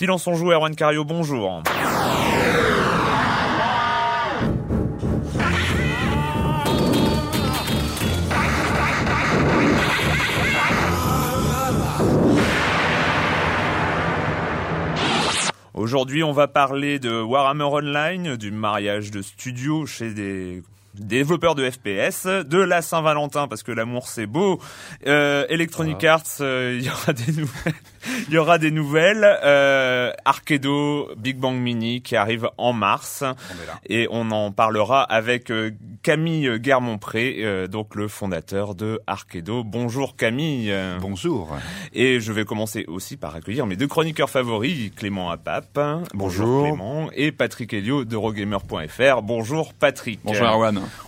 Silence on joue, Erwan Cario, bonjour. Aujourd'hui, on va parler de Warhammer Online, du mariage de studio chez des développeurs de FPS, de la Saint-Valentin parce que l'amour c'est beau, euh, Electronic Arts, euh, il y aura des nouvelles, il y aura des nouvelles, euh, Arkedo, Big Bang Mini qui arrive en mars et on en parlera avec euh, Camille Guermont-Pré, euh, donc le fondateur de Arkedo. Bonjour Camille. Bonjour. Et je vais commencer aussi par accueillir mes deux chroniqueurs favoris, Clément Apap. Bonjour. Clément. Et Patrick Helio d'Eurogamer.fr. Bonjour Patrick. Bonjour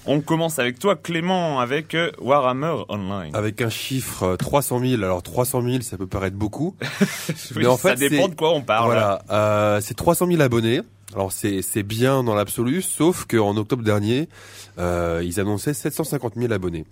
On commence avec toi Clément avec euh, Warhammer Online. Avec un chiffre euh, 300 000. Alors 300 000, ça peut paraître beaucoup. Oui, ça dépend de quoi on parle. Voilà, euh, c'est 300 000 abonnés. Alors c'est c'est bien dans l'absolu, sauf qu'en octobre dernier, euh, ils annonçaient 750 000 abonnés.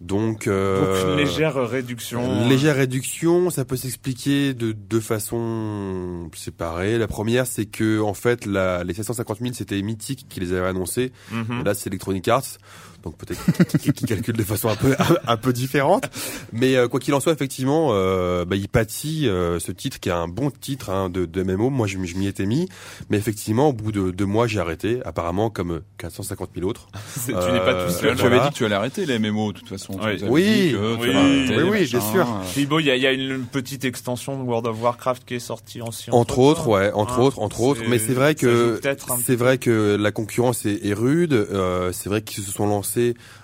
Donc, euh, Donc une légère réduction. Une légère réduction, ça peut s'expliquer de deux façons séparées. La première, c'est que en fait, la, les 750 000, c'était Mythic qui les avait annoncés. Et Là, c'est Electronic Arts. Donc peut-être qu'ils calculent de façon un peu un, peu différente, mais euh, quoi qu'il en soit, effectivement, euh, bah, il pâtit euh, ce titre qui est un bon titre hein, de, de MMO. Moi, je, je m'y étais mis, mais effectivement, au bout de deux mois, j'ai arrêté. Apparemment, comme 450 000 autres. Tu n'es pas Euh, tout seul. Tu avais dit que tu allais arrêter les MMO de toute façon. Oui. Oui. Oui. arrêter, bien sûr. Puis bon, il y a, il y a une petite extension de World of Warcraft qui est sortie aussi. Entre autres, ouais, entre Hein, autres, entre autres. Mais c'est vrai que c'est vrai que la concurrence est, est rude. Euh, c'est vrai qu'ils se sont lancés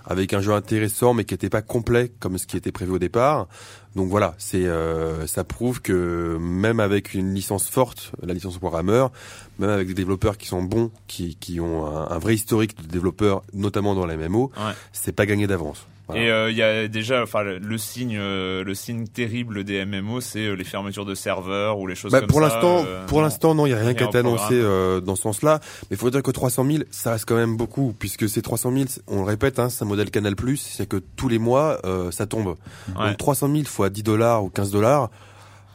avec un jeu intéressant, mais qui n'était pas complet comme ce qui était prévu au départ. Donc voilà, c'est euh, ça prouve que même avec une licence forte, la licence Warhammer, même avec des développeurs qui sont bons, qui, qui ont un, un vrai historique de développeurs, notamment dans la MMO, Ouais. c'est pas gagné d'avance. Voilà. Et euh, il y a déjà, enfin, le, signe, euh, le signe terrible des MMO, c'est euh, les fermetures de serveurs ou les choses Bah, comme pour ça. l'instant, euh, pour l'instant, non, il y a rien qui a été annoncé euh, dans ce sens-là. Mais il faut dire que 300 000, ça reste quand même beaucoup, puisque ces 300 000, on le répète, hein, c'est un modèle Canal+, c'est que tous les mois, euh, ça tombe. Ouais. Donc 300 000 fois 10 dollars ou 15 dollars,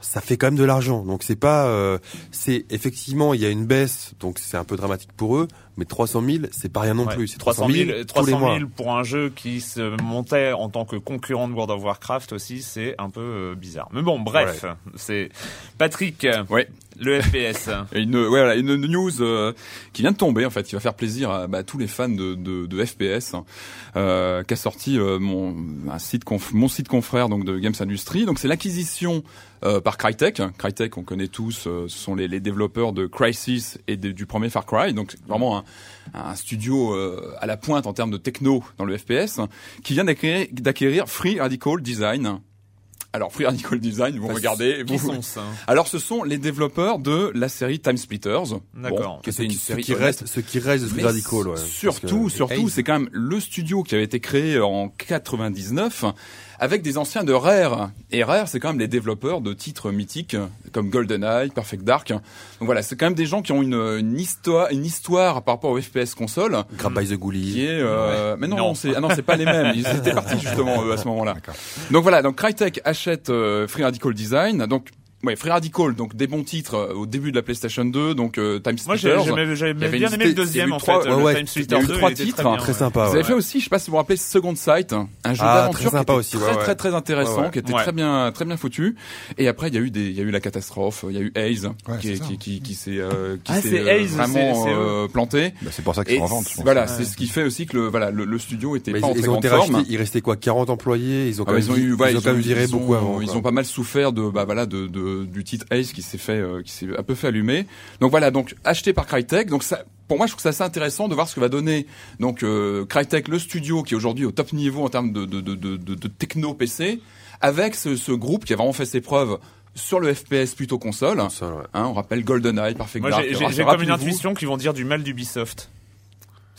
ça fait quand même de l'argent. Donc c'est pas, euh, c'est effectivement, il y a une baisse, donc c'est un peu dramatique pour eux. Mais 300 000, c'est pas rien non Ouais. plus. C'est 300 000, tous les 300 mois. 000 pour un jeu qui se montait en tant que concurrent de World of Warcraft aussi, c'est un peu euh, bizarre. Mais bon, bref, c'est Patrick, Ouais. le FPS. Et une, ouais, voilà, une news euh, qui vient de tomber en fait, qui va faire plaisir à bah, tous les fans de, de, de FPS, hein, euh, qu'a sorti euh, mon un site conf- mon site confrère donc de Games Industry. Donc c'est l'acquisition euh, par Crytek. Crytek, on connaît tous, euh, ce sont les, les développeurs de Crysis et de- du premier Far Cry. Donc vraiment un, un studio euh, à la pointe en termes de techno dans le FPS, qui vient d'acquérir d'acquérir Free Radical Design. Alors Free Radical Design, vous regardez, Qui vous... sont ça Alors ce sont les développeurs de la série Time Splitters. D'accord. Bon, Ce qui, ce qui reste, ce qui reste de Free Radical, ouais. Surtout, que- surtout, Hey, c'est quand même le studio qui avait été créé en 99 avec des anciens de Rare. Et Rare, c'est quand même les développeurs de titres mythiques comme GoldenEye, Perfect Dark. Donc voilà, c'est quand même des gens qui ont une, une histoire, une histoire par rapport au FPS console Grab by the Ghoulie. euh, mais non, Non. c'est ah non c'est pas les mêmes ils étaient partis justement eux, à ce moment-là donc voilà donc Crytek achète euh, Free Radical Design donc ouais Free Radical donc des bons titres euh, au début de la PlayStation 2 donc euh, Time Moi, j'ai- Splitters j'aimais j'avais Il y avait bien aimé le deuxième eu en trois- fait. ouais, le ouais, Time il y a Splitter eu 2, trois titres, très bien, Très ouais. sympa, vous avez fait aussi, je sais pas si vous vous rappelez, Second Sight, un jeu Ah, d'aventure très qui était très, ouais, ouais. très très intéressant, Ouais, ouais. qui était Ouais. très bien très bien foutu. Et après il y a eu des il y a eu la catastrophe, il y a eu Haze Ouais, qui, qui qui qui s'est euh, qui Ah, s'est euh, vraiment euh, planté. Bah, c'est pour ça qu'ils sont en vente. je pense. voilà, c'est ce qui fait aussi que le voilà le, studio était pas en ils, très ils ont grande été forme. rachetés, il restait quoi 40 employés, ils ont Ah quand même, ils ont eu, ouais, ils ont quand même viré beaucoup avant. Ils ont pas mal souffert de, bah voilà, de, de- du titre Ace qui s'est fait, euh, qui s'est un peu fait allumer. Donc voilà, donc acheté par Crytek. Donc ça, pour moi, je trouve ça assez intéressant de voir ce que va donner donc euh, Crytek, le studio qui est aujourd'hui au top niveau en termes de, de, de, de, de- de techno PC, avec ce, ce groupe qui a vraiment fait ses preuves sur le FPS plutôt console. Ouais. Hein, on rappelle GoldenEye, Perfect Dark. j'ai- comme une intuition qu'ils vont dire du mal d'Ubisoft.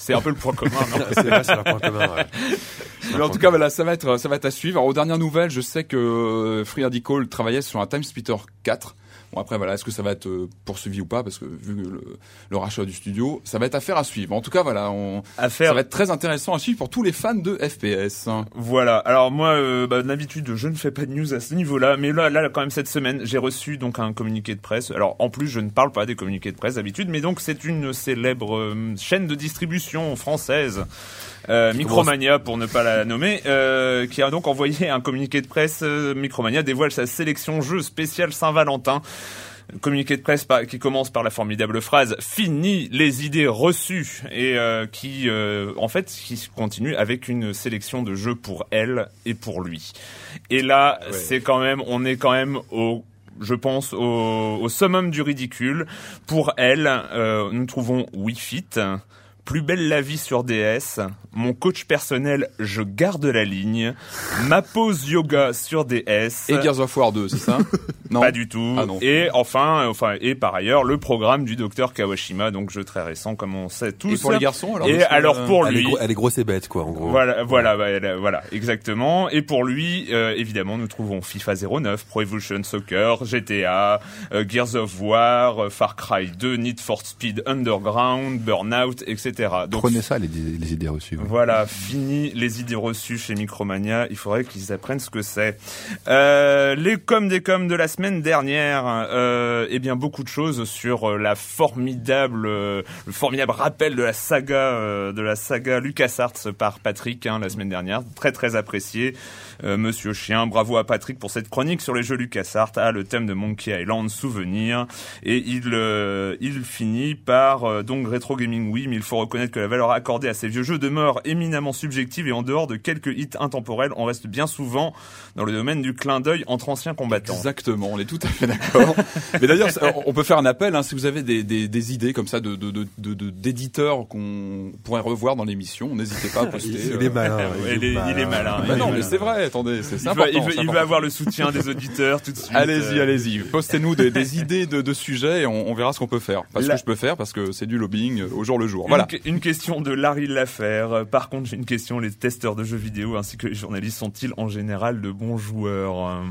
C'est un peu le point commun, non C'est vrai, c'est leur point commun, ouais. Mais en tout cas, voilà, ça va être, ça va être à suivre. Alors, aux dernières nouvelles, je sais que euh, Free Radical travaillait sur un Time Splitter 4. Bon, après, voilà, est-ce que ça va être euh, poursuivi ou pas? Parce que vu le, le rachat du studio, ça va être affaire à suivre. En tout cas, voilà, on, ça va être très intéressant à suivre pour tous les fans de FPS. Voilà. Alors moi, euh, bah, d'habitude, je ne fais pas de news à ce niveau-là, mais là, là, quand même cette semaine, j'ai reçu donc un communiqué de presse. Alors en plus, je ne parle pas des communiqués de presse d'habitude, mais donc c'est une célèbre euh, chaîne de distribution française. Euh, Micromania pour ne pas la nommer, euh, qui a donc envoyé un communiqué de presse. euh, Micromania dévoile sa sélection jeu spécial Saint-Valentin. Communiqué de presse par- qui commence par la formidable phrase "Fini les idées reçues" et euh, qui, euh, en fait, qui continue avec une sélection de jeux pour elle et pour lui. Et là, c'est quand même, on est quand même au je pense au, au summum du ridicule. Pour elle, euh, nous trouvons Wii Fit, Plus belle la vie sur DS, mon coach personnel, je garde la ligne, ma pause yoga sur DS. Et Gears of War 2, c'est ça Non. Pas du tout. Ah non. Et enfin, enfin, et par ailleurs, le programme du docteur Kawashima, donc jeu très récent, comme on sait tous. Et pour les garçons, alors Et alors euh, pour Elle est, lui, gros- elle est grosse et bête, quoi, en gros. voilà, voilà, voilà, exactement. Et pour lui, euh, évidemment, nous trouvons FIFA 09, Pro Evolution Soccer, GTA, euh, Gears of War, euh, Far Cry 2, Need for Speed Underground, Burnout, etc. Donc, Prenez ça, les, les idées reçues. voilà, fini les idées reçues chez Micromania. Il faudrait qu'ils apprennent ce que c'est. Euh, les coms des coms de la semaine dernière, euh, eh bien beaucoup de choses sur euh, la formidable, euh, le formidable rappel de la saga, de la saga LucasArts par Patrick hein, la semaine dernière, très très apprécié. Euh, Monsieur Chien, bravo à Patrick pour cette chronique sur les jeux LucasArts, ah, le thème de Monkey Island, souvenir, et il euh, il finit par euh, donc rétro gaming oui, mais il faut reconnaître que la valeur accordée à ces vieux jeux demeure éminemment subjective et en dehors de quelques hits intemporels, on reste bien souvent dans le domaine du clin d'œil entre anciens combattants. Exactement, on est tout à fait d'accord. Mais d'ailleurs, on peut faire un appel hein, si vous avez des, des, des idées comme ça de de de de- de- d'éditeurs qu'on pourrait revoir dans l'émission. N'hésitez pas à poster. Il, est malin. Il est- malin. Non, mais c'est vrai. Attendez, c'est Il veut- il avoir le soutien des auditeurs tout de suite. Allez-y, Euh, allez-y. Postez-nous des, des idées de, de sujets et on, on verra ce qu'on peut faire. Pas ce La- que je peux faire parce que c'est du lobbying au jour le jour. Voilà. une question de Larry Laffaire. Euh, Par contre, j'ai une question. Les testeurs de jeux vidéo ainsi que les journalistes sont-ils en général de bons joueurs Euh,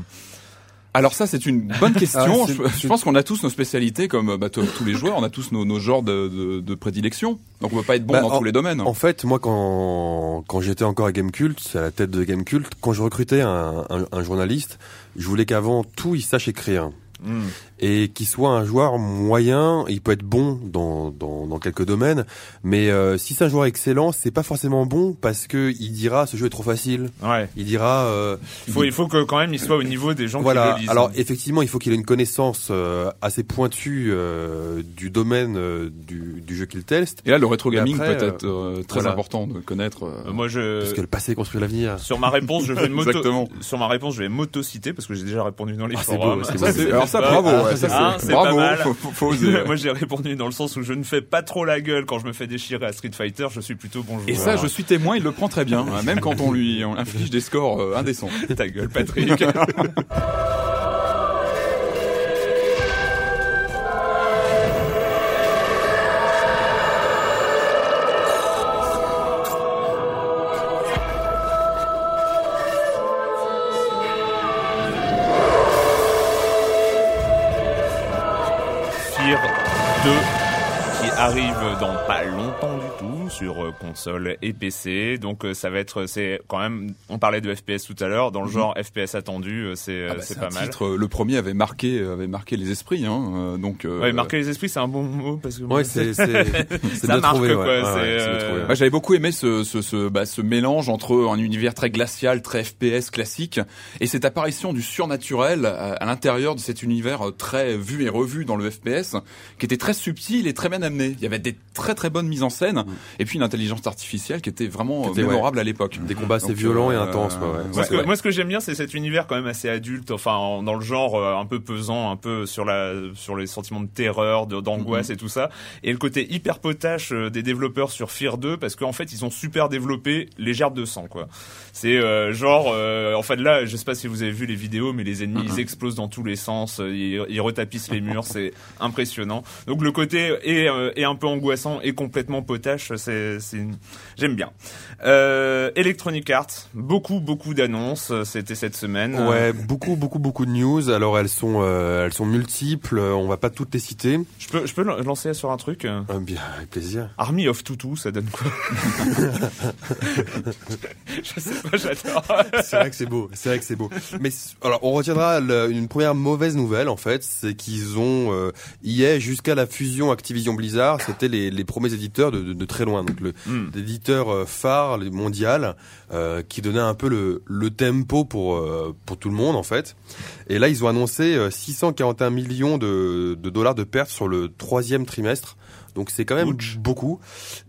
Alors ça, c'est une bonne question. Ah, je, je pense qu'on a tous nos spécialités, comme bah, tous les joueurs, on a tous nos, nos genres de, de, de prédilection. Donc on peut pas être bon Bah, dans en- tous les domaines. En fait, moi, quand, quand j'étais encore à Gamecult, à la tête de Gamecult, quand je recrutais un, un, un journaliste, je voulais qu'avant tout, il sache écrire. hmm. Et qu'il soit un joueur moyen, il peut être bon dans, dans, dans quelques domaines, mais euh, si c'est un joueur excellent, c'est pas forcément bon parce que il dira ce jeu est trop facile. Ouais. Il dira euh, Il faut, il faut que quand même il soit au niveau des gens voilà. qui le lisent. Alors effectivement, il faut qu'il ait une connaissance euh, assez pointue euh, du domaine euh, du, du jeu qu'il teste, Et là, le rétro gaming après, peut être euh, très voilà. important de connaître. moi, je parce que le passé construit l'avenir. sur ma réponse, je vais moto Exactement. sur ma réponse, je vais m'auto-citer parce que j'ai déjà répondu dans les Ah, c'est forums. beau, c'est- alors ça, bravo. Ouais, hein, c'est pas mal. Faut, faut. Moi j'ai répondu dans le sens où je ne fais pas trop la gueule quand je me fais déchirer à Street Fighter, je suis plutôt bon joueur. Et ça, je suis témoin, il le prend très bien, hein, même quand on lui on inflige des scores euh, indécents. Ta gueule, Patrick. sur euh, console et PC. Donc euh, ça va être c'est quand même on parlait de FPS tout à l'heure dans le genre FPS attendu, euh, c'est Ah bah, pas un mal. titre, le premier avait marqué, avait marqué les esprits, hein, euh, donc. euh, Ouais, marquer les esprits, c'est un bon mot parce que Ouais, c'est c'est c'est Ça marque, trouvé. quoi, ouais. Euh, ouais. J'avais beaucoup aimé ce, ce, ce, bah, ce mélange entre un univers très glacial, très FPS classique, et cette apparition du surnaturel à, à l'intérieur de cet univers très vu et revu dans le FPS, qui était très subtil et très bien amené. Il y avait des très très bonnes mises en scène, et puis une intelligence artificielle qui était vraiment euh, Qui était, mémorable à l'époque. Des combats assez Donc, violents et euh, intenses. ouais, ouais. Moi, ce que, Ouais. moi, ce que j'aime bien, c'est cet univers quand même assez adulte, enfin, en- dans le genre euh, un peu pesant, un peu sur la, sur les sentiments de terreur, d'angoisse Mhm. et tout ça, et le côté hyper potache euh, des développeurs sur Fear 2, parce qu'en fait, ils ont super développé les gerbes de sang, quoi. C'est euh, genre, euh, en fait, là, je sais pas si vous avez vu les vidéos, mais les ennemis, Mhm. ils explosent dans tous les sens, euh, ils, ils retapissent les murs, c'est impressionnant. Donc le côté est, euh, est un peu angoissant et complètement potache, c'est, c'est, une- j'aime bien. Euh, Electronic Arts, beaucoup, beaucoup d'annonces, euh, c'était cette semaine. Ouais, beaucoup, beaucoup, beaucoup de news. Alors elles sont, euh, elles sont multiples. On va pas toutes les citer. Je peux, je peux lan- lancer sur un truc euh, bien, avec plaisir. Army of Tutu, ça donne quoi Je sais pas, j'adore. C'est vrai que c'est beau. C'est vrai que c'est beau. Mais alors, on retiendra le- une première mauvaise nouvelle en fait, c'est qu'ils ont euh, EA jusqu'à la fusion Activision Blizzard, c'était les, les premiers éditeurs de, de, de très loin, donc le Hmm. l'éditeur euh, phare mondial euh, qui donnait un peu le, le tempo pour euh, pour tout le monde en fait. Et là, ils ont annoncé euh, 641 millions de, de dollars de pertes sur le troisième trimestre. Donc c'est quand même Ouch. beaucoup.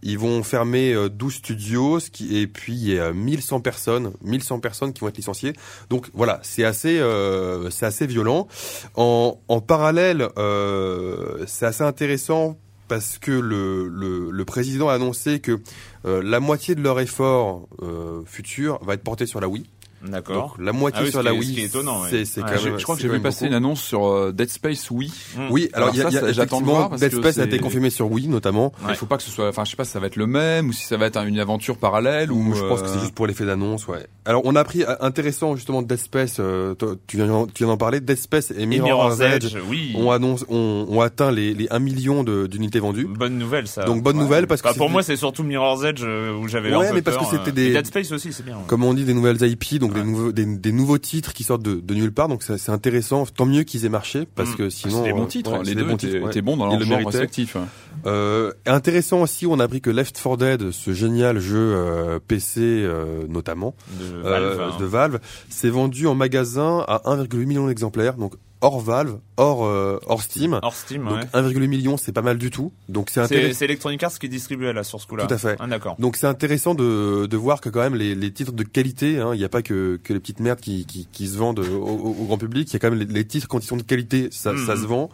Ils vont fermer euh, 12 studios ce qui, et puis il y a 1100 personnes, 1100 personnes qui vont être licenciées. Donc voilà, c'est assez, euh, c'est assez violent. En, en parallèle, euh, c'est assez intéressant parce que le, le, président a annoncé que euh, la moitié de leur effort euh, futur va être porté sur la Wii. D'accord. Donc la moitié Ah oui, sur la Wii, étonnant, ouais. c'est c'est Ouais, quand Je, crois que c'est j'ai vu passer beaucoup. une annonce sur euh, Dead Space Wii. Hmm. Oui, alors il y a, Alors y a ça, ça, j'attends de voir effectivement parce Dead que Space a été c'est- confirmé sur Wii notamment. Il faut pas que ce soit, enfin, je sais pas si ça va être le même ou si ça va être une aventure parallèle ou. je pense que c'est euh, juste pour l'effet d'annonce, ouais. Alors on a appris euh, intéressant justement Dead Space, euh, tu viens tu viens d'en parler, Dead Space et Et Mirror's Edge Edge, oui. ont annonce ont, ont atteint les, les 1 million de- d'unités vendues. Bonne nouvelle, ça. Donc bonne nouvelle parce que Bah, pour c'est- moi, c'est surtout Mirror's Edge où j'avais Ouais, mais parce que c'était des- Et Dead Space aussi, c'est bien. ouais. comme on dit des nouvelles IP, donc Ouais. des nouveaux des, des nouveaux titres qui sortent de, de nulle part, donc c'est intéressant. Tant mieux qu'ils aient marché parce Mm. que sinon c'est des bons euh, titres, ouais, les deux bons étaient, titres, étaient bons dans leur le genre respectif. Euh, intéressant aussi, on a appris que Left 4 Dead, ce génial jeu euh, PC euh, notamment De euh, Valve. hein. de Valve, s'est vendu en magasin à 1,8 million d'exemplaires, donc hors Valve, hors euh, hors Steam. Hors Steam, Donc ouais. 1,8 million, c'est pas mal du tout. Donc c'est intéressant. c'est Electronic Arts qui distribuait là sur ce coup-là. Tout à fait. Ah, d'accord. Donc c'est intéressant de, de voir que quand même les, les titres de qualité, hein, il n'y a pas que, que les petites merdes qui, qui, qui se vendent au, au- au grand public, il y a quand même les, les titres quand ils sont de qualité, ça, Mhm. ça se vend.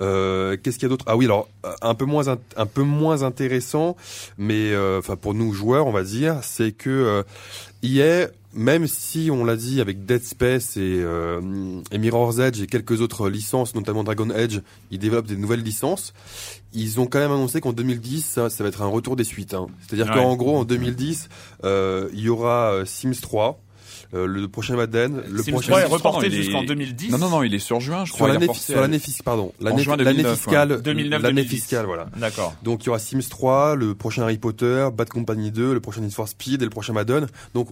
Euh, Qu'est-ce qu'il y a d'autre? Ah oui, alors un peu moins un peu moins intéressant, mais euh, enfin pour nous joueurs, on va dire, c'est que euh, EA, même si on l'a dit avec Dead Space et, euh, et Mirror's Edge et quelques autres licences, notamment Dragon Edge, ils développent des nouvelles licences. Ils ont quand même annoncé qu'en 2010, ça, ça va être un retour des suites. Hein. C'est-à-dire Ouais. qu'en gros, en 2010, euh, il y aura euh, Sims 3, euh, le prochain Madden, le prochain 3 est Sims 3, reporté jusqu'en 2010. Non, non, non, il est sur juin, je sur crois. l'année sur l'année fiscale, pardon, l'année juin l'année 2009, fiscale, 2009, l'année 2010. fiscale, voilà. D'accord. Donc il y aura Sims 3, le prochain Harry Potter, Bad Company 2, le prochain Need for Speed et le prochain Madden. Donc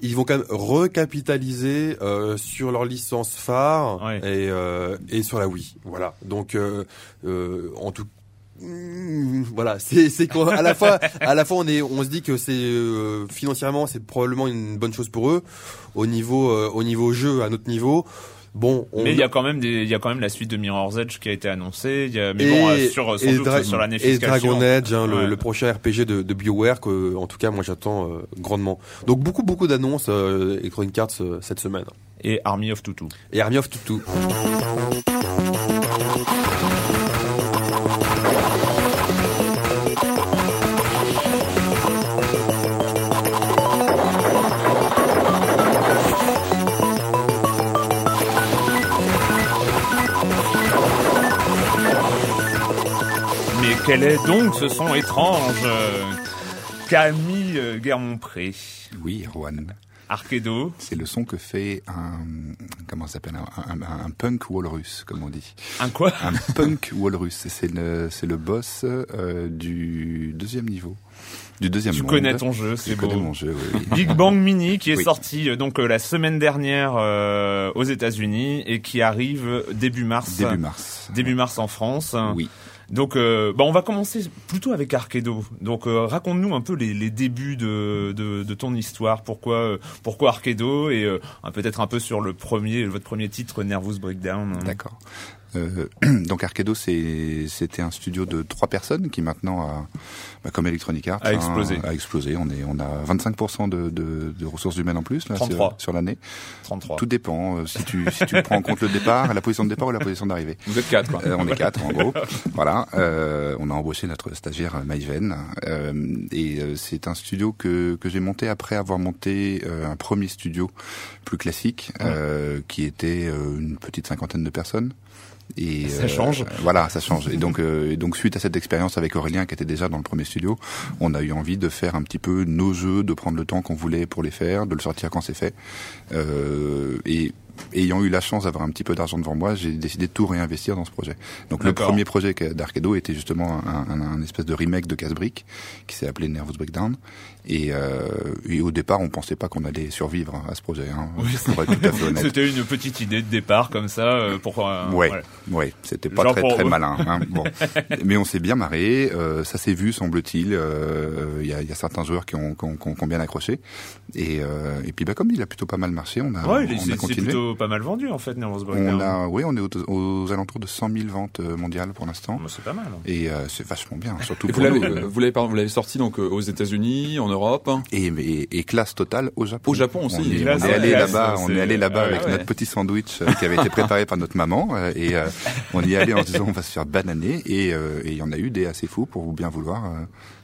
ils vont quand même recapitaliser euh, sur leur licence phare Ouais. et, euh, et sur la Wii. Voilà. Donc euh, euh, en tout Mm, voilà, c'est c'est à la fois à la fois on est on se dit que c'est euh, financièrement c'est probablement une bonne chose pour eux au niveau euh, au niveau jeu à notre niveau Bon, mais il y a quand même il y a quand même la suite de Mirror's Edge qui a été annoncée. Il y a, mais bon, euh, sur sans doute sur l'année fiscale. Et Dragon Edge, hein, le, prochain RPG de, de BioWare que, en tout cas, moi j'attends euh, grandement. Donc beaucoup beaucoup d'annonces euh, Electronic Arts euh, cette semaine. Et Army of Tutu. Et Army of Tutu. Quel est donc ce son étrange Camille Guermont-Pré. Oui, Erwan. Arkedo. C'est le son que fait un comment s'appelle un, punk walrus, comme on dit. Un quoi? Un punk walrus. C'est le c'est le boss euh, du deuxième niveau. Du deuxième tu monde. connais ton jeu, c'est beau. mon jeu, oui, Big Bang Mini qui est sorti euh, donc euh, la semaine dernière aux États-Unis et qui arrive début mars. Début mars. Début mars en France. Oui. Donc, euh, bah, on va commencer plutôt avec Arkedo. Donc, euh, raconte-nous un peu les, les débuts de, de, de, ton histoire. Pourquoi, euh, pourquoi Arkedo et euh, peut-être un peu sur le premier, votre premier titre, Nervous Breakdown. D'accord. Euh, donc Arcado, c'était un studio de trois personnes qui maintenant a, bah, comme Electronic Arts, a explosé. a explosé. On est, on a 25% de, de, de, ressources humaines en plus là, sur, sur l'année. 33. Tout dépend euh, si tu si tu prends en compte le départ, la position de départ ou la position d'arrivée. Vous êtes quatre. Quoi. Euh, on est quatre en gros. voilà. Euh, on a embauché notre stagiaire Maïven et c'est un studio que que j'ai monté après avoir monté un premier studio plus classique qui était une petite cinquantaine de personnes. Et ça change. Euh, voilà, ça change. Et donc, euh, et donc suite à cette expérience avec Aurélien qui était déjà dans le premier studio, on a eu envie de faire un petit peu nos jeux, de prendre le temps qu'on voulait pour les faire, de le sortir quand c'est fait. Euh, et ayant eu la chance d'avoir un petit peu d'argent devant moi, j'ai décidé de tout réinvestir dans ce projet. Donc le premier projet d'Arcado était justement un, un, un, espèce de remake de Casse-Brique qui s'est appelé Nervous Breakdown. Et, euh, et, au départ, on pensait pas qu'on allait survivre à ce projet. Hein, oui, C'était une petite idée de départ comme ça euh, pour. Euh, ouais, ouais, c'était pas très très malin. Hein, bon, mais on s'est bien marré. Euh, ça s'est vu, semble-t-il. Euh, il y, a, y, a, certains joueurs qui ont, qui ont, qui ont bien accroché. Et, euh, et puis, bah, comme il a plutôt pas mal marché, on a, ouais, on a continué. plutôt pas mal vendu en fait, Nervous. On a, oui, on est aux, aux, alentours de 100 000 ventes mondiales pour l'instant. Bah, c'est pas mal. Hein. Et c'est vachement bien, surtout. Et pour vous l'avez sorti donc aux États-Unis, Europe. Et et, et, classe totale au Japon. Au Japon aussi. On est, on est allé là-bas, on est allé là-bas avec notre petit sandwich euh, qui avait été préparé par notre maman euh, et euh, on y est allé en se disant on va se faire bananer et il y en a eu des assez fous pour vous bien vouloir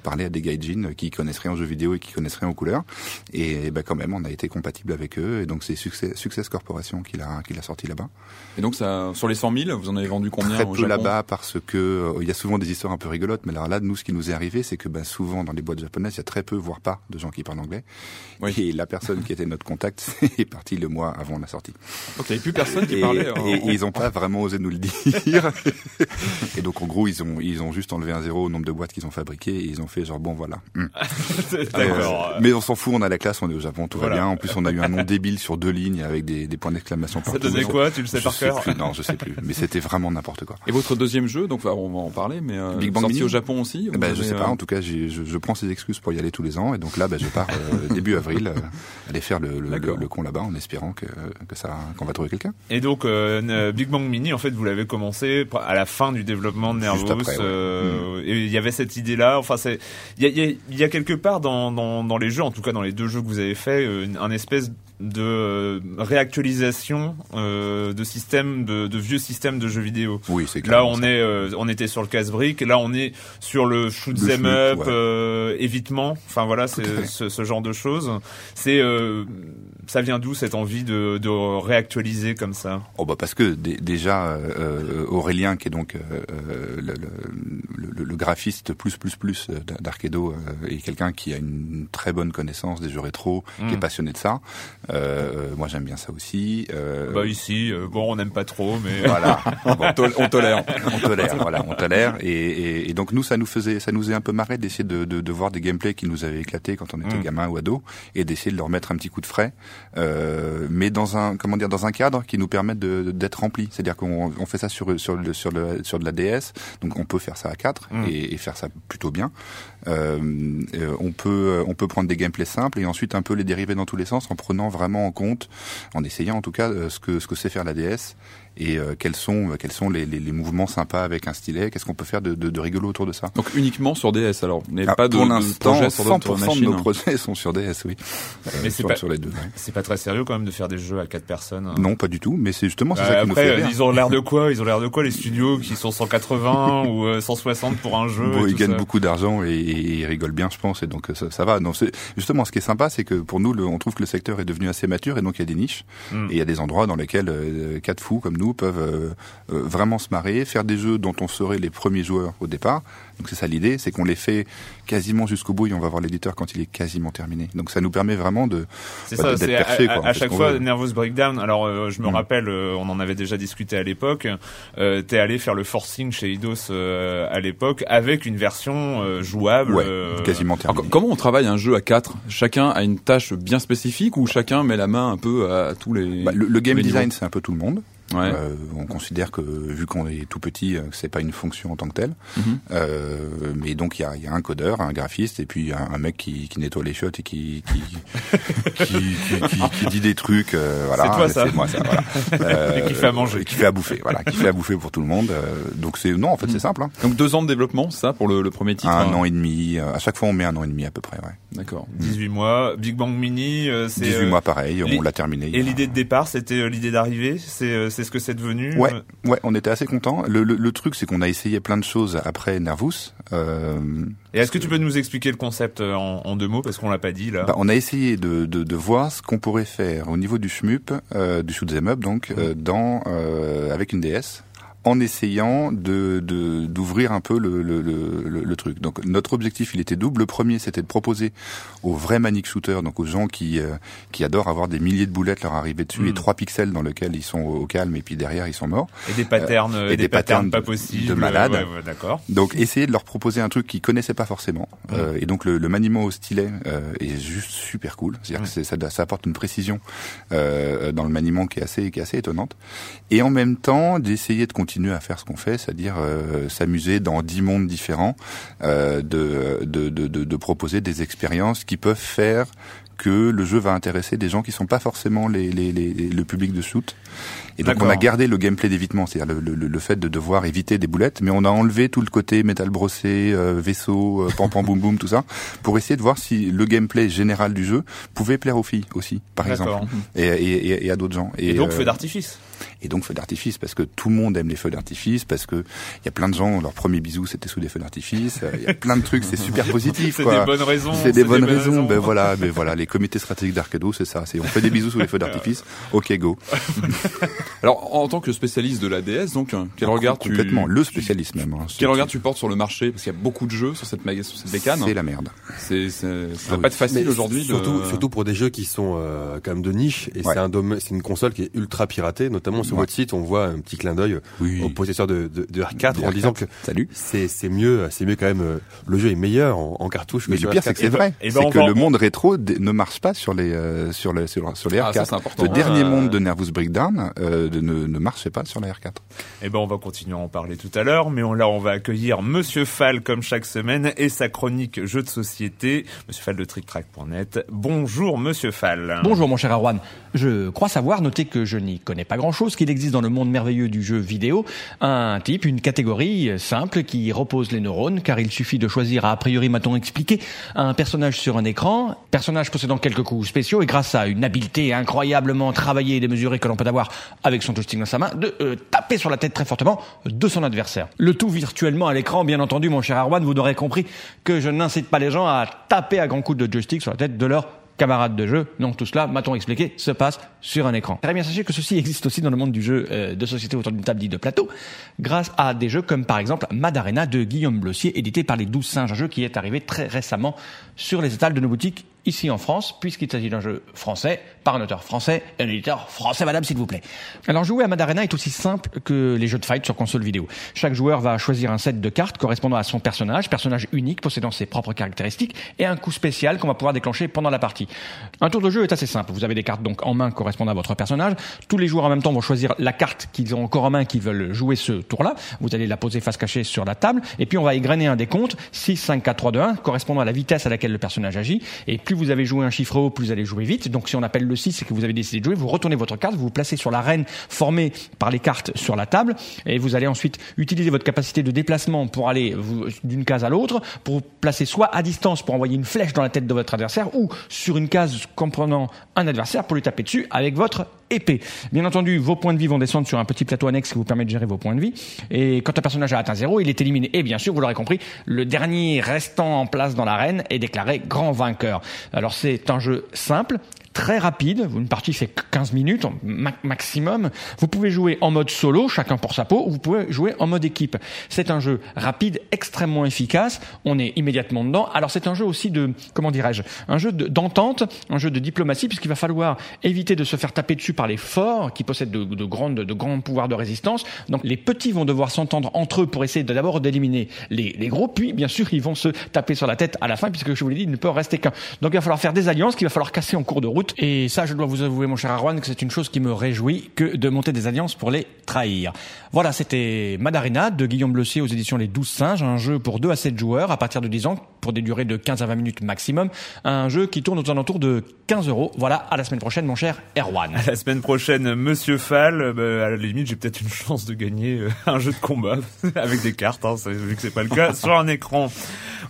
parler à des gaijins qui connaissent rien en jeux vidéo et qui connaissent rien aux couleurs. Et bah, quand même, on a été compatible avec eux. Et donc, c'est Success, Success Corporation qui l'a, qui l'a sorti là-bas. Et donc, ça, sur les 100 000, vous en avez vendu combien Très au peu là-bas parce que euh, il y a souvent des histoires un peu rigolotes. Mais alors là, nous, ce qui nous est arrivé, c'est que bah, souvent dans les boîtes japonaises, il y a très peu, voire pas, de gens qui parlent anglais. Oui. Et la personne qui était notre contact est partie le mois avant la sortie. Donc, il n'y avait plus personne qui et, parlait. Et, ils n'ont pas vraiment osé nous le dire. et donc, en gros, ils ont, ils ont juste enlevé un zéro au nombre de boîtes qu'ils ont fabriquées et ils ont fait genre bon voilà. Hmm. D'accord. Euh, mais on s'en fout, on a la classe, on est au Japon, tout va bien. En plus, on a eu un nom débile sur deux lignes avec des, des points d'exclamation partout. Ça donnait quoi Tu le sais je par cœur Non, je sais plus. Mais c'était vraiment n'importe quoi. Et votre deuxième jeu, donc on va en parler, mais euh, Big Bang sorti Mini au Japon aussi eh ben, Je sais pas. En tout cas, je, je, prends ces excuses pour y aller tous les ans, et donc là, ben, je pars euh, début avril euh, aller faire le, le, le, le con là-bas, en espérant que, que ça qu'on va trouver quelqu'un. Et donc euh, Big Bang Mini, en fait, vous l'avez commencé à la fin du développement de Nervous. Après, ouais. mm. Et il y avait cette idée-là. Enfin, c'est il y a, y, a, y a quelque part dans, dans, dans, les jeux, en tout cas dans les deux jeux que vous avez fait, un espèce de euh, réactualisation euh, de systèmes de, de, vieux systèmes de jeux vidéo. Oui, c'est Là, on ça. est, euh, on était sur le casse-brique. Là, on est sur le shoot them up, ouais. Euh, évitement. Enfin voilà, c'est ce, ce, genre de choses. C'est, euh, ça vient d'où cette envie de, de, réactualiser comme ça? Oh bah parce que déjà Aurélien, qui est donc le, le, le, le, graphiste plus plus plus d'Arkedo, est quelqu'un qui a une très bonne connaissance des jeux rétro, qui est passionné de ça. Euh, moi, j'aime bien ça aussi. Euh... Bah ici, euh, bon, on n'aime pas trop, mais voilà, bon, on tolère, on tolère, voilà, on tolère. Et, et, et, donc nous, ça nous faisait, ça nous est un peu marré d'essayer de, de, de, voir des gameplays qui nous avaient éclaté quand on était mmh. gamin ou ado, et d'essayer de leur mettre un petit coup de frais, euh, mais dans un, comment dire, dans un cadre qui nous permette d'être rempli. C'est-à-dire qu'on on fait ça sur sur le, sur le sur de la DS, donc on peut faire ça à quatre mmh. et, et, faire ça plutôt bien. Euh, euh, on peut on peut prendre des gameplays simples et ensuite un peu les dériver dans tous les sens en prenant vraiment en compte, en essayant en tout cas ce que ce que sait faire la DS et euh, quels sont quels sont les, les, les, mouvements sympas avec un stylet? Qu'est-ce qu'on peut faire de, de, de, rigolo autour de ça? Donc uniquement sur DS alors, mais ah, pas de, pour l'instant. 100% de nos hein. projets sont sur DS, oui. Mais euh, c'est pas sur les deux. C'est pas très sérieux quand même de faire des jeux à quatre personnes. Hein. Non, pas du tout. Mais c'est justement bah, ça qui après, nous fait ils ont l'air de quoi? Ils ont l'air de quoi les studios qui sont 180 ou 160 pour un jeu bon, et Ils gagnent ça? beaucoup d'argent et, et, ils rigolent bien, je pense. Et donc ça, ça va. Non, justement, ce qui est sympa, c'est que pour nous, le, on trouve que le secteur est devenu assez mature et donc il y a des niches Mm. et il y a des endroits dans lesquels euh, quatre fous comme nous peuvent euh, euh, vraiment se marrer, faire des jeux dont on serait les premiers joueurs au départ. Donc c'est ça l'idée, c'est qu'on les fait quasiment jusqu'au bout et on va voir l'éditeur quand il est quasiment terminé. Donc ça nous permet vraiment de c'est bah, ça, d'être c'est perché. à, quoi, à, à chaque fois veut. Nervous Breakdown. Alors euh, je me Mm. rappelle, euh, on en avait déjà discuté à l'époque. Euh, T'es allé faire le forcing chez Eidos euh, à l'époque avec une version euh, jouable. Ouais, quasiment terminé. Alors, comment on travaille un jeu à quatre? Chacun a une tâche bien spécifique ou chacun met la main un peu à tous les. Bah, le, le game les design, niveaux? c'est un peu tout le monde. Ouais. Euh, on considère que vu qu'on est tout petit, euh, c'est pas une fonction en tant que telle. Mhm. Euh, mais donc il y a, y a, un codeur, un graphiste et puis un, un mec qui, qui, nettoie les chiottes et qui qui, qui, dit des trucs. Euh, voilà, C'est toi, ça. Moi ça. Voilà. Et qui fait à manger. Qui fait à bouffer. Voilà, qui fait à bouffer pour tout le monde. Donc c'est non, en fait c'est simple. Hein. Donc deux ans de développement, ça pour le, le premier titre. Un hein. an et demi. à chaque fois on met un an et demi à peu près. Ouais. D'accord. 18 mois. Big Bang Mini, c'est 18 euh, mois pareil, on l'a terminé. Et a- l'idée de départ, c'était l'idée d'arrivée. C'est c'est ce que c'est devenu. Ouais, Euh, ouais, on était assez contents. Le, le, le truc, c'est qu'on a essayé plein de choses après Nervous. Euh, Et est-ce que tu peux nous expliquer le concept euh, en, en deux mots parce qu'on l'a pas dit là. bah, on a essayé de, de, de voir ce qu'on pourrait faire au niveau du shmup, euh, du shoot 'em up, donc euh, dans avec une DS, en essayant de de- d'ouvrir un peu le, le, le, le- truc. Donc notre objectif, il était double. Le premier, c'était de proposer aux vrais manic shooters, donc aux gens qui euh, qui adorent avoir des milliers de boulettes leur arriver dessus et trois pixels dans lesquels ils sont au, calme et puis derrière ils sont morts. et des patterns, euh, et et des, des patterns, patterns pas possibles. de malades. Ouais, ouais, D'accord. Donc essayer de leur proposer un truc qu'ils connaissaient pas forcément. Mm. Euh, et donc le, le maniement au stylet euh, est juste super cool. C'est-à-dire Mm. que ça, ça apporte une précision euh, dans le maniement qui est assez qui est assez étonnante. Et en même temps d'essayer de continuer à faire ce qu'on fait, c'est-à-dire euh, s'amuser dans dix mondes différents, euh, de, de, de, de, proposer des expériences qui peuvent faire que le jeu va intéresser des gens qui sont pas forcément les, les, les, le public de shoot. Et donc on a gardé le gameplay d'évitement, c'est-à-dire le, le, le fait de devoir éviter des boulettes, mais on a enlevé tout le côté métal brossé, euh, vaisseau, euh, pam pam boum boum, tout ça, pour essayer de voir si le gameplay général du jeu pouvait plaire aux filles aussi, par exemple, et, et, et, et à d'autres gens. Et, donc euh, feu d'artifice. Et donc feu d'artifice parce que tout le monde aime les feux d'artifice parce que il y a plein de gens leur premier bisou c'était sous des feux d'artifice Euh, il y a plein de trucs c'est super positif C'est des bonnes raisons. c'est des bonnes raisons ben voilà ben voilà les comités stratégiques d'Arcado c'est ça c'est on fait des bisous sous les feux d'artifice ok go Alors en tant que spécialiste de la DS, donc euh, quel regard tu complètement le spécialiste même hein. quel regard tu portes sur le marché? Parce qu'il y a beaucoup de jeux sur cette sur cette bécane. c'est la merde C'est c'est ça Ah oui. pas être facile Mais aujourd'hui. de- Surtout, surtout pour des jeux qui sont euh, quand même de niche et Ouais. c'est un c'est une console qui est ultra piratée. Notamment sur Ouais. votre site, on voit un petit clin d'œil oui aux possesseurs de, de, de R4 De en R4. disant que salut c'est c'est mieux, c'est mieux quand même. euh, Le jeu est meilleur en, en cartouche. que mais sur le pire R4. c'est que c'est ben- vrai eh ben, c'est on que va- le monde rétro ne marche pas sur les euh, sur les sur, sur les Ah, ça, R4 c'est important. le dernier Euh, monde de Nervous Breakdown euh, de, ne, ne marchait pas sur la R4 Eh ben, on va continuer à en parler tout à l'heure, mais on, là, on va accueillir Monsieur Fall comme chaque semaine et sa chronique jeux de société. Monsieur Fall de TrickTrack.net. Bonjour, Monsieur Fall. Bonjour mon cher Arwan. Je crois savoir, notez que je n'y connais pas grand-chose, qu'il existe dans le monde merveilleux du jeu vidéo un type, une catégorie simple qui repose les neurones, car il suffit de choisir, a priori m'a-t-on expliqué, un personnage sur un écran, personnage possédant quelques coups spéciaux et grâce à une habileté incroyablement travaillée et démesurée que l'on peut avoir avec son joystick dans sa main, de euh, taper sur la tête très fortement de son adversaire. Le tout virtuellement à l'écran, bien entendu mon cher Arwan, vous aurez compris que je n'incite pas les gens à taper à grands coups de joystick sur la tête de leur camarades de jeu. Non, tout cela, m'a-t-on expliqué, se passe sur un écran. Très bien, sachez que ceci existe aussi dans le monde du jeu euh, de société autour d'une table dite de plateau, grâce à des jeux comme par exemple Madarena de Guillaume Blossier, édité par les 12 singes, un jeu qui est arrivé très récemment sur les étals de nos boutiques ici en France, puisqu'il s'agit d'un jeu français, par un auteur français, et un éditeur français, madame, s'il vous plaît. Alors jouer à Madarena est aussi simple que les jeux de fight sur console vidéo. Chaque joueur va choisir un set de cartes correspondant à son personnage, personnage unique, possédant ses propres caractéristiques, et un coup spécial qu'on va pouvoir déclencher pendant la partie. Un tour de jeu est assez simple. Vous avez des cartes donc en main correspondant à votre personnage. Tous les joueurs en même temps vont choisir la carte qu'ils ont encore en main, qu'ils veulent jouer ce tour-là. Vous allez la poser face cachée sur la table, et puis on va égrener un décompte, 6, 5, 4, 3, 2, 1, correspondant à la vitesse à laquelle le personnage agit, et plus vous avez joué un chiffre haut, plus vous allez jouer vite. Donc si on appelle le 6 et que vous avez décidé de jouer, vous retournez votre carte, vous vous placez sur l'arène formée par les cartes sur la table et vous allez ensuite utiliser votre capacité de déplacement pour aller d'une case à l'autre, pour placer soit à distance pour envoyer une flèche dans la tête de votre adversaire ou sur une case comprenant un adversaire pour lui taper dessus avec votre Bien entendu, vos points de vie vont descendre sur un petit plateau annexe qui vous permet de gérer vos points de vie. Et quand un personnage a atteint zéro, il est éliminé. Et bien sûr, vous l'aurez compris, le dernier restant en place dans l'arène est déclaré grand vainqueur. Alors c'est un jeu simple, très rapide. Une partie fait 15 minutes maximum. Vous pouvez jouer en mode solo, chacun pour sa peau, ou vous pouvez jouer en mode équipe. C'est un jeu rapide, extrêmement efficace. On est immédiatement dedans. Alors c'est un jeu aussi de, comment dirais-je, un jeu d'entente, un jeu de diplomatie, puisqu'il va falloir éviter de se faire taper dessus par les forts qui possèdent de, de, grandes, de grands pouvoirs de résistance. Donc les petits vont devoir s'entendre entre eux pour essayer d'abord d'éliminer les, les gros, puis bien sûr ils vont se taper sur la tête à la fin, puisque je vous l'ai dit, il ne peut en rester qu'un. Donc il va falloir faire des alliances qu'il va falloir casser en cours de route et ça, je dois vous avouer, mon cher Arwan, que c'est une chose qui me réjouit que de monter des alliances pour les trahir. Voilà, c'était Madarina de Guillaume Blessier aux éditions Les Douze Singes, un jeu pour 2 à 7 joueurs à partir de 10 ans pour des durées de 15 à 20 minutes maximum. Un jeu qui tourne aux alentours de 15 euros. Voilà, à la semaine prochaine, mon cher Erwan. À la semaine prochaine, Monsieur Fall. Bah, à la limite, j'ai peut-être une chance de gagner euh, un jeu de combat avec des cartes, hein, vu que c'est pas le cas, sur un écran.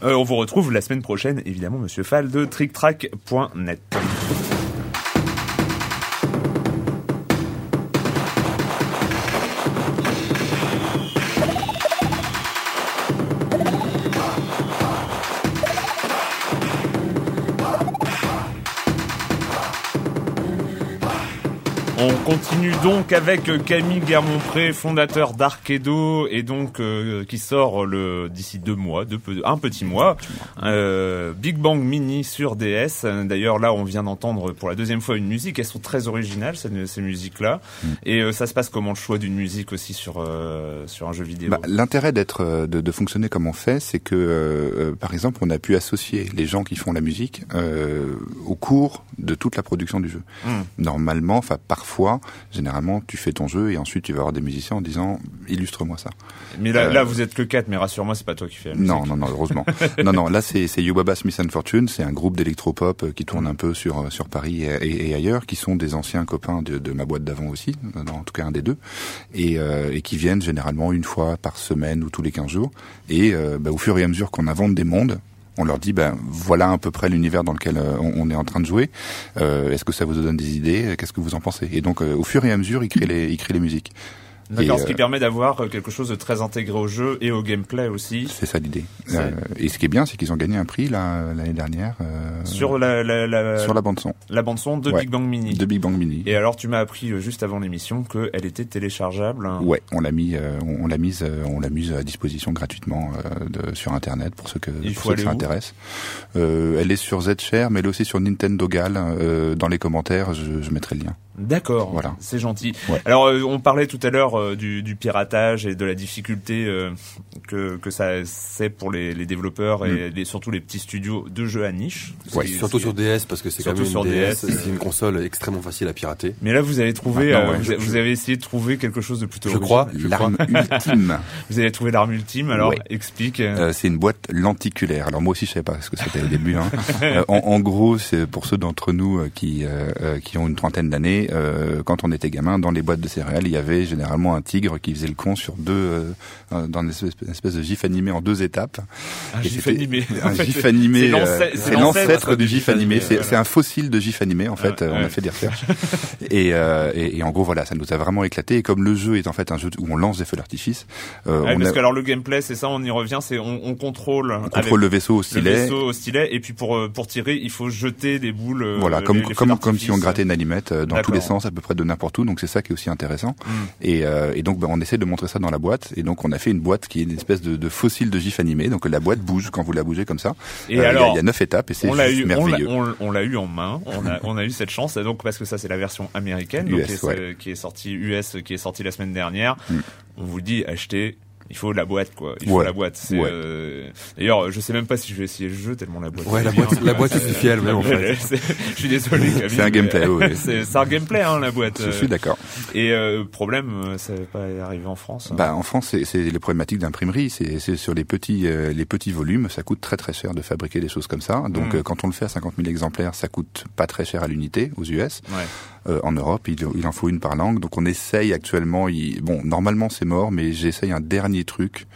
Euh, on vous retrouve la semaine prochaine, évidemment, Monsieur Fall de tricktrack.net. donc avec Camille Guermont-Pré, fondateur d'Arkedo et donc euh, qui sort le d'ici deux mois, deux, un petit mois, euh, Big Bang Mini sur DS. D'ailleurs là, on vient d'entendre pour la deuxième fois une musique. Elles sont très originales ces, ces musiques-là. Mm. Et euh, ça se passe comment le choix d'une musique aussi sur sur un jeu vidéo? Bah, L'intérêt d'être de, de, fonctionner comme on fait, c'est que par exemple, on a pu associer les gens qui font la musique au cours de toute la production du jeu. Mm. Normalement, enfin parfois fois, généralement, tu fais ton jeu et ensuite tu vas avoir des musiciens en disant illustre-moi ça. Mais là, là, vous êtes que quatre, mais rassure-moi, c'est pas toi qui fais la musique. Non, non, non, heureusement. non, non, là c'est c'est Yubaba Smith and Fortune, c'est un groupe d'électropop euh, qui tourne un peu sur euh, sur Paris et, et, ailleurs, qui sont des anciens copains de, de ma boîte d'avant aussi, en tout cas un des deux, et, euh, et qui viennent généralement une fois par semaine ou tous les 15 jours. Et bah, au fur et à mesure qu'on invente des mondes, on leur dit ben voilà à peu près l'univers dans lequel euh, on, est en train de jouer. Euh, est-ce que ça vous donne des idées? Qu'est-ce que vous en pensez? Et donc euh, au fur et à mesure, ils créent les, ils créent les musiques. D'accord, ce qui euh, permet d'avoir euh, quelque chose de très intégré au jeu et au gameplay aussi. C'est ça l'idée. Euh, et ce qui est bien, c'est qu'ils ont gagné un prix l'année dernière euh, sur la, la, la, sur la bande son. La bande son de Big Bang Mini. De Big Bang Mini. Et alors, tu m'as appris juste avant l'émission qu'elle était téléchargeable. Ouais, on l'a mis, on, l'a mise, on l'a mise à disposition gratuitement de, sur Internet pour ceux que, Il pour ceux que ça intéresse. elle est sur Zshare, mais elle est aussi sur Nintendo Gal. dans les commentaires, je, je mettrai le lien. D'accord, voilà. c'est gentil. Alors euh, on parlait tout à l'heure euh, du, du, piratage et de la difficulté euh, que, que ça c'est pour les, les développeurs et mm. surtout les petits studios de jeux à niche. Ouais, surtout sur DS parce que c'est quand même sur DS, c'est une console extrêmement facile à pirater. Mais là vous avez trouvé, vous, avez essayé de trouver quelque chose de plutôt. Je crois l'arme ultime. Vous avez trouvé l'arme ultime. Alors explique. c'est une boîte lenticulaire. Alors moi aussi je savais pas ce que c'était au début. Hein. en, en, gros c'est pour ceux d'entre nous qui qui ont une trentaine d'années euh, quand on était gamin, dans les boîtes de céréales, il y avait généralement un tigre qui faisait le con sur deux, euh, dans une espèce, de gif animé en deux étapes. Un gif animé. Un gif animé. C'est l'ancêtre du gif animé. C'est un fossile de gif animé en fait. on a fait des recherches. et, euh, et, et, en gros voilà, ça nous a vraiment éclaté. Et comme le jeu est en fait un jeu où on lance des feux d'artifice. Euh, on parce que alors le gameplay, c'est ça, on y revient, c'est on, on, contrôle. On contrôle le vaisseau au stylet. Le vaisseau au stylet. Et puis pour pour tirer, il faut jeter des boules. Voilà, comme comme comme si on grattait une allumette dans tous les l'essence à peu près de n'importe où, donc c'est ça qui est aussi intéressant. Mm. Et, euh, et donc ben, on essaie de montrer ça dans la boîte, et donc on a fait une boîte qui est une espèce de, de fossile de gif animé, donc la boîte bouge quand vous la bougez comme ça. Et Euh, alors, il y, a neuf étapes et c'est merveilleux. on, l'a eu en main. On a, on a eu cette chance. Et donc parce que ça c'est la version américaine, donc, US, qui, est, ouais. qui est sortie US, qui est sortie la semaine dernière. Mm. On vous dit achetez. Il faut la boîte quoi. Il Ouais. faut la boîte. Ouais. euh, D'ailleurs, je sais même pas si je vais essayer le jeu tellement la boîte. Ouais, est la bien, boîte- la boîte suffit elle-même, en fait. Je suis désolé. C'est un gameplay, oui. c'est, un gameplay hein la boîte. Je suis d'accord. Et euh, problème, euh, ça va pas arriver en France. hein. Bah, en France, c'est- les problématiques d'imprimerie. C'est sur les petits, euh, les petits volumes, ça coûte très très cher de fabriquer des choses comme ça. Donc, Mm. euh, quand on le fait à 50 000 exemplaires, ça coûte pas très cher à l'unité aux US. Euh, en Europe, il, il en faut une par langue. Donc, on essaye actuellement. il- bon, normalement, c'est mort, mais j'essaye un dernier truc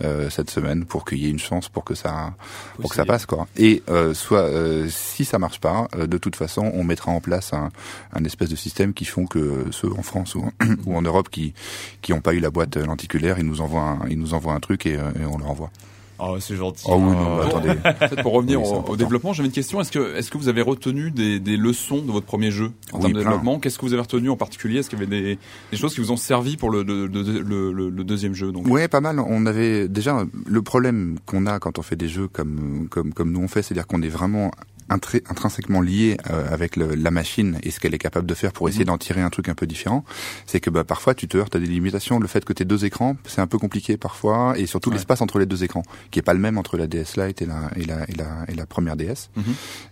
euh, cette semaine pour qu'il y ait une chance pour que ça, pour que ça passe quoi. Et euh, soit, euh, si ça marche pas, euh, de toute façon, on mettra en place un, un espèce de système qui font que ceux en France ou, ou en Europe qui qui ont pas eu la boîte euh, lenticulaire, ils nous envoient un, ils nous envoient un truc et, et on leur envoie. Oh, c'est gentil. Oh oui, non, Bon, attendez. Pour revenir Oui, au, développement, j'avais une question. Est-ce que, est-ce que vous avez retenu des, des leçons de votre premier jeu en Oui, termes de plein. développement? Qu'est-ce que vous avez retenu en particulier? Est-ce qu'il y avait des, des choses qui vous ont servi pour le, le, le, le- deuxième jeu donc? Ouais, pas mal. On avait déjà le problème qu'on a quand on fait des jeux comme comme comme nous on fait, c'est-à-dire qu'on est vraiment intrinsèquement lié euh, avec le- la machine et ce qu'elle est capable de faire pour essayer d'en tirer un truc un peu différent, c'est que bah, parfois tu te heurtes à des limitations. Le fait que tu aies deux écrans, c'est un peu compliqué parfois, et surtout Ouais. l'espace entre les deux écrans, qui est pas le même entre la DS Lite et la et la et la, et la première DS. Mhm.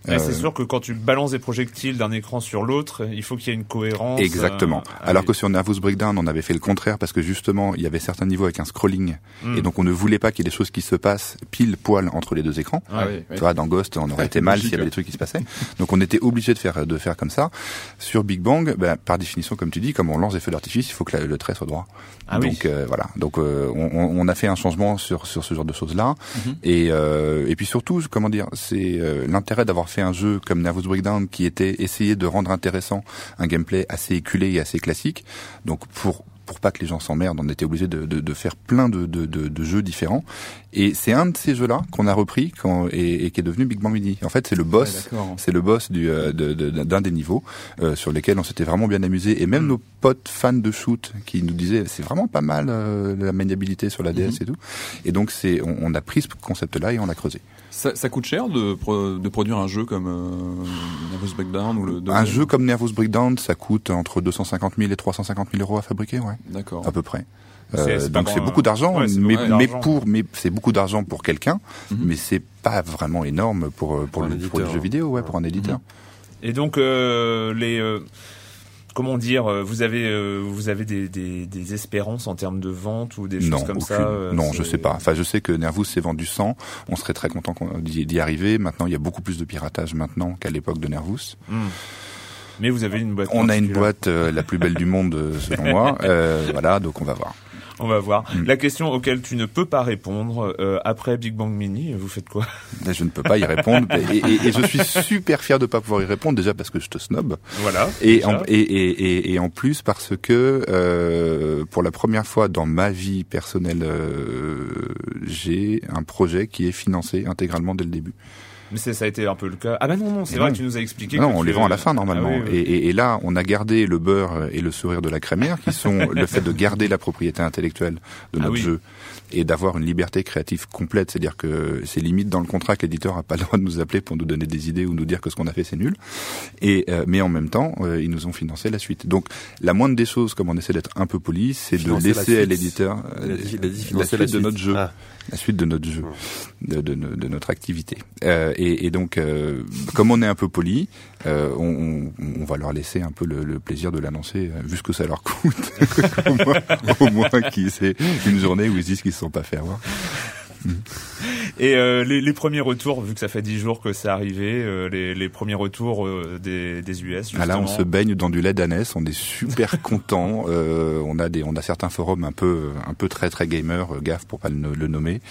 Ouais, c'est Euh, sûr que quand tu balances des projectiles d'un écran sur l'autre, il faut qu'il y ait une cohérence. Exactement. euh, Alors avec- que sur Nervous Breakdown, on avait fait le contraire parce que justement, il y avait certains niveaux avec un scrolling Hmm. et donc on ne voulait pas qu'il y ait des choses qui se passent pile poil entre les deux écrans. Ah oui, oui. Tu vois, dans Ghost, on aurait été mal s'il y avait trucs qui se passaient. Donc on était obligé de faire de faire comme ça. Sur Big Bang, ben, par définition, comme tu dis, comme on lance des feux d'artifice, il faut que la- le trait soit droit. Ah oui. Donc euh, voilà. Donc euh, on, on- on a fait un changement sur sur ce genre de choses là. Mhm. Et euh, et puis surtout, comment dire, c'est euh, l'intérêt d'avoir fait un jeu comme Nervous Breakdown qui était essayer de rendre intéressant un gameplay assez éculé et assez classique. Donc pour pour pas que les gens s'emmerdent, on était obligé de, de, de faire plein de, de, de, de jeux différents. Et c'est un de ces jeux-là qu'on a repris quand, et, et qui est devenu Big Bang Mini. En fait, c'est le boss Ouais, d'accord. c'est le boss du, euh, de- de- d'un des niveaux euh, sur lesquels on s'était vraiment bien amusé. Et même nos potes fans de shoot qui nous disaient c'est vraiment pas mal euh, la maniabilité sur la DS et tout. Et donc c'est on, on a pris ce concept-là et on l'a creusé. Ça, ça coûte cher de, pro- de produire un jeu comme euh, Nervous Breakdown ou le Un jeu comme Nervous Breakdown, ça coûte entre 250 000 et 350 000 euros à fabriquer, ouais, D'accord. à peu près. C'est- Euh, donc c'est beaucoup d'argent, ouais, mais, mais pour mais c'est beaucoup d'argent pour quelqu'un, Mhm. mais c'est pas vraiment énorme pour euh, pour, le, pour le éditeur, jeu vidéo, ouais, pour un éditeur. Et donc euh, les euh, comment dire, euh, vous avez euh, vous avez des, des, des espérances en termes de vente ou des non, choses comme aucune. ça. non, je sais pas. Enfin, je sais que Nervous s'est vendu 100. On serait très content d'y arriver. Maintenant, il y a beaucoup plus de piratage maintenant qu'à l'époque de Nervous. Hmm. Mais vous avez une boîte. On a une boîte euh, la plus belle du monde, euh, selon moi. Euh, voilà, donc on va voir. On va voir. Hmm. La question auquel tu ne peux pas répondre euh, après Big Bang Mini, vous faites quoi? Là, je ne peux pas y répondre. Et, et- et je suis super fier de pas pouvoir y répondre, déjà parce que je te snob. Voilà. Et en, et, et, et, et en plus parce que euh, pour la première fois dans ma vie personnelle, euh, j'ai un projet qui est financé intégralement dès le début. Mais c'est- ça a été un peu le cas. Ah bah non non, c'est vrai que tu nous as expliqué. Non, que on les vend à la fin normalement. Ah oui, oui. Et, et- et là, on a gardé le beurre et le sourire de la crémière, qui sont le fait de garder la propriété intellectuelle de Ah notre oui. jeu et d'avoir une liberté créative complète. C'est-à-dire que c'est limite dans le contrat que l'éditeur a pas le droit de nous appeler pour nous donner des idées ou nous dire que ce qu'on a fait c'est nul. Et euh, mais en même temps, euh, ils nous ont financé la suite. Donc la moindre des choses, comme on essaie d'être un peu poli, c'est de la laisser à l'éditeur Il a dit- il a dit la suite de notre jeu Ah. la suite de notre jeu, de, de, de notre activité. Euh, et, et donc, euh, comme on est un peu poli, euh, on, on, va leur laisser un peu le, le plaisir de l'annoncer, euh, vu ce que ça leur coûte. au moins, au moins qu'ils c'est une journée où ils se disent qu'ils se sont pas fait avoir. Et euh, les, les premiers retours, vu que ça fait dix jours que c'est arrivé, euh, les, les premiers retours euh, des, des US. Justement. Ah là, on se baigne dans du lait d'ânesse, on est super content. Euh, on a des, on a certains forums un peu, un peu très très gamer, euh, gaffe pour pas le, le nommer,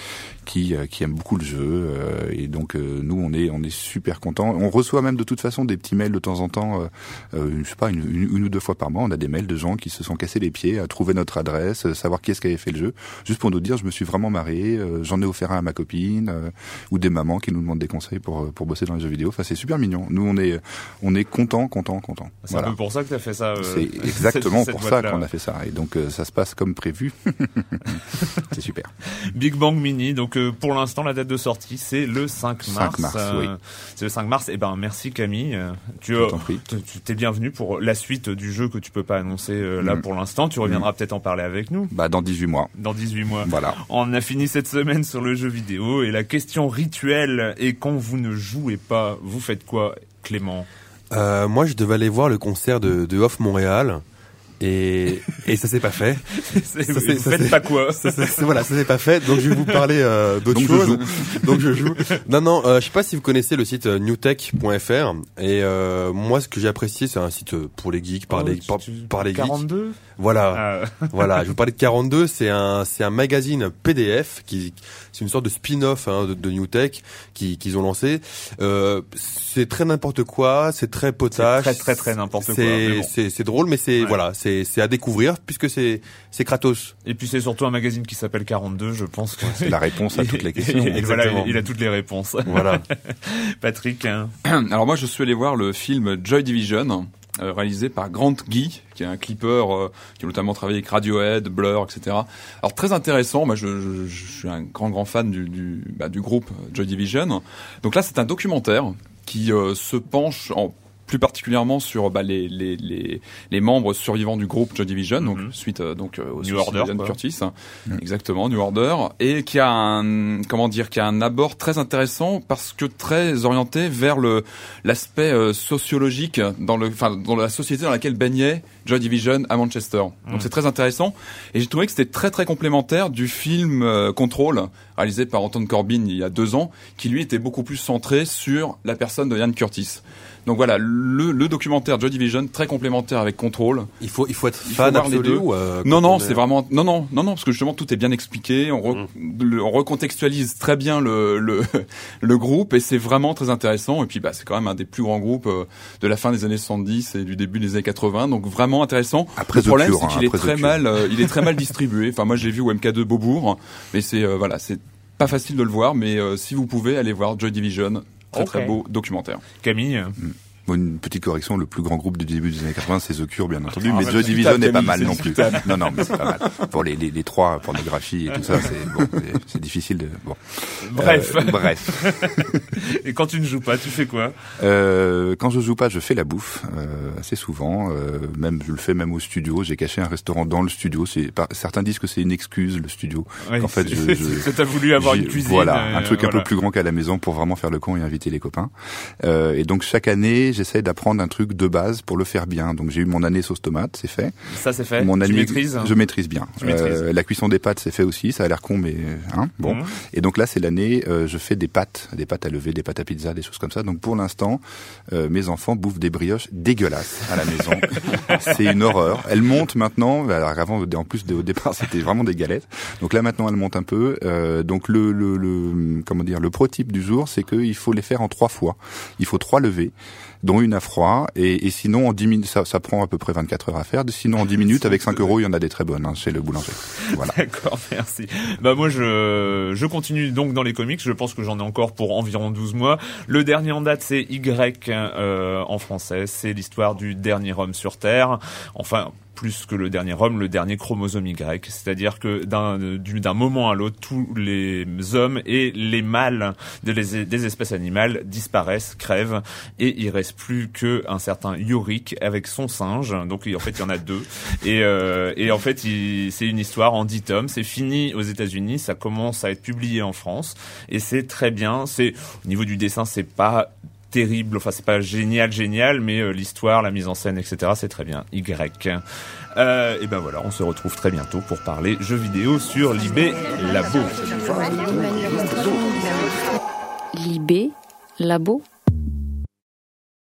qui, euh, qui aiment beaucoup le jeu. euh, et donc euh, nous, on est, on est super content. On reçoit même de toute façon des petits mails de temps en temps. Je sais pas, une, une, une ou deux fois par mois, on a des mails de gens qui se sont cassés les pieds à trouver notre adresse, savoir qui est-ce qui avait fait le jeu, juste pour nous dire, je me suis vraiment marré, euh, j'en ai offert un à ma copine. euh, ou des mamans qui nous demandent des conseils pour euh, pour bosser dans les jeux vidéo. Enfin, c'est super mignon. Nous, on est on est content, content, content. C'est un peu pour ça que tu as fait ça. euh, C'est exactement cette- pour ça qu'on a fait ça. Et donc euh, ça se passe comme prévu. c'est super. Big Bang Mini. Donc pour l'instant, la date de sortie, c'est le 5 mars. 5 mars, oui. C'est le 5 mars. Et ben merci Camille. Tu t'es bienvenu pour la suite du jeu que tu peux pas annoncer là Mm. pour l'instant. Tu reviendras peut-être en parler avec nous Bah dans 18 mois. dans 18 mois. Voilà. On a fini cette semaine sur le jeu vidéo et la question rituelle est quand vous ne jouez pas, vous faites quoi, Clément? Euh, moi, je devais aller voir le concert de, de Off Montréal. Et, et ça s'est pas fait. Ça, Vous ça, faites pas quoi Ça, voilà, ça s'est pas fait. Donc je vais vous parler euh, d'autre Donc, je chose. joue. Donc je joue. Non, non. Euh, je sais pas si vous connaissez le site euh, newtech.fr. Et euh, moi, ce que j'ai apprécié, c'est un site euh, pour les geeks, par Oh, les tu- par, tu- par les geeks. 42 Voilà. Ah, voilà, je vous parlais de 42, c'est un c'est un magazine PDF qui c'est une sorte de spin-off hein, de, de New Tech qui qu'ils ont lancé. Euh, c'est très n'importe quoi, c'est très potage, très, très, très n'importe quoi, C'est bon. drôle, mais c'est Ouais. voilà, c'est c'est à découvrir puisque c'est c'est Kratos. Et puis c'est surtout un magazine qui s'appelle 42, je pense que C'est la réponse à toutes les questions. Et voilà, il, a toutes les réponses. Voilà. Patrick, hein, Alors moi, je suis allé voir le film Joy Division, réalisé par Grant Guy, qui est un clipper euh, qui a notamment travaillé avec Radiohead, Blur, etc. Alors très intéressant. Moi, je, suis un grand grand fan du du, bah, groupe Joy Division. Donc là, c'est un documentaire qui euh, se penche en plus particulièrement sur bah, les, les, les, les membres survivants du groupe Joy Division, donc Mhm. suite euh, donc euh, au New suicide Order, quoi. Curtis, exactement New Order, et qui a un comment dire, qui a un abord très intéressant parce que très orienté vers le l'aspect euh, sociologique dans le, enfin dans la société dans laquelle baignait Joy Division à Manchester. Mm. Donc c'est très intéressant, et j'ai trouvé que c'était très très complémentaire du film euh, Control réalisé par Anton Corbin il y a deux ans, qui lui était beaucoup plus centré sur la personne de Ian Curtis. Donc voilà, le, le documentaire Joy Division très complémentaire avec Control. Il faut il faut être Il faut fan voir les deux. ou, euh, Non, non, on c'est est- vraiment non, non, non, non, parce que justement tout est bien expliqué. On, re- le- on recontextualise très bien le le, le groupe et c'est vraiment très intéressant. Et puis bah c'est quand même un des plus grands groupes euh, de la fin des années 70 et du début des années 80. Donc vraiment intéressant. Après le problème c'est hein, qu'il est après The très mal, euh, il est très mal distribué. Enfin moi je l'ai vu au MK2 Beaubourg, mais c'est euh, voilà c'est pas facile de le voir. Mais euh, si vous pouvez aller voir Joy Division, très très beau documentaire. Camille. Bon, une petite correction, le plus grand groupe du début des années 80, c'est The Cure, bien entendu, Ah, mais bah, Joy c'est Division n'est pas mal non plus. Non, non, mais c'est pas mal. Pour les, les, les trois, pornographie et tout ça, c'est bon, c'est- c'est difficile de. Bon. Bref. Euh, bref. Et quand tu ne joues pas, tu fais quoi? Euh, quand je joue pas, je fais la bouffe euh, assez souvent. Même, je le fais même au studio. J'ai caché un restaurant dans le studio. Par- certains disent que c'est une excuse le studio. Ouais, En fait, je- je- T'as voulu avoir une cuisine. Voilà, un truc un peu plus grand qu'à la maison pour vraiment faire le con et inviter les copains. Et donc chaque année, j'essaie d'apprendre un truc de base pour le faire bien. Donc j'ai eu mon année sauce tomate, c'est fait. Ça c'est fait. Mon tu année, maîtrises je maîtrise bien. Tu maîtrises. Euh, la cuisson des pâtes, c'est fait aussi. Ça a l'air con, mais hein, bon. Mhm. Et donc là, c'est l'année, euh, je fais des pâtes, des pâtes à lever, des pâtes à pizza, des choses comme ça. Donc pour l'instant, euh, mes enfants bouffent des brioches dégueulasses à la maison. c'est une horreur. Elles montent maintenant. Alors avant, en plus au départ, c'était vraiment des galettes. Donc là maintenant, elles montent un peu. Euh, donc le, le, le comment dire, le pro-type du jour, c'est qu'il faut les faire en trois fois. Il faut trois levées dont une à froid, et, et sinon en 10 minutes, ça, ça prend à peu près 24 heures à faire, sinon en 10 minutes, avec 5 euros, il y en a des très bonnes hein, chez le boulanger. Voilà. D'accord, merci. Bah moi je je continue donc dans les comics. Je pense que j'en ai encore pour environ 12 mois. Le dernier en date c'est Y euh, en français. C'est l'histoire du dernier homme sur Terre. Enfin plus que le dernier homme, le dernier chromosome Y. C'est-à-dire que d'un du- d'un moment à l'autre, tous les hommes et les mâles de les- des espèces animales disparaissent, crèvent, et il reste plus que un certain Yorick avec son singe. Donc en fait il y en a deux. Et, euh, et en fait c'est une histoire en 10 tomes. C'est fini aux États-Unis, ça commence à être publié en France, et c'est très bien. C'est au niveau du dessin, c'est pas terrible, enfin c'est pas génial génial, mais euh, l'histoire, la mise en scène, etc. c'est très bien. Y. Euh, et ben voilà, on se retrouve très bientôt pour parler jeux vidéo sur l'IB Labo. Libé, labo,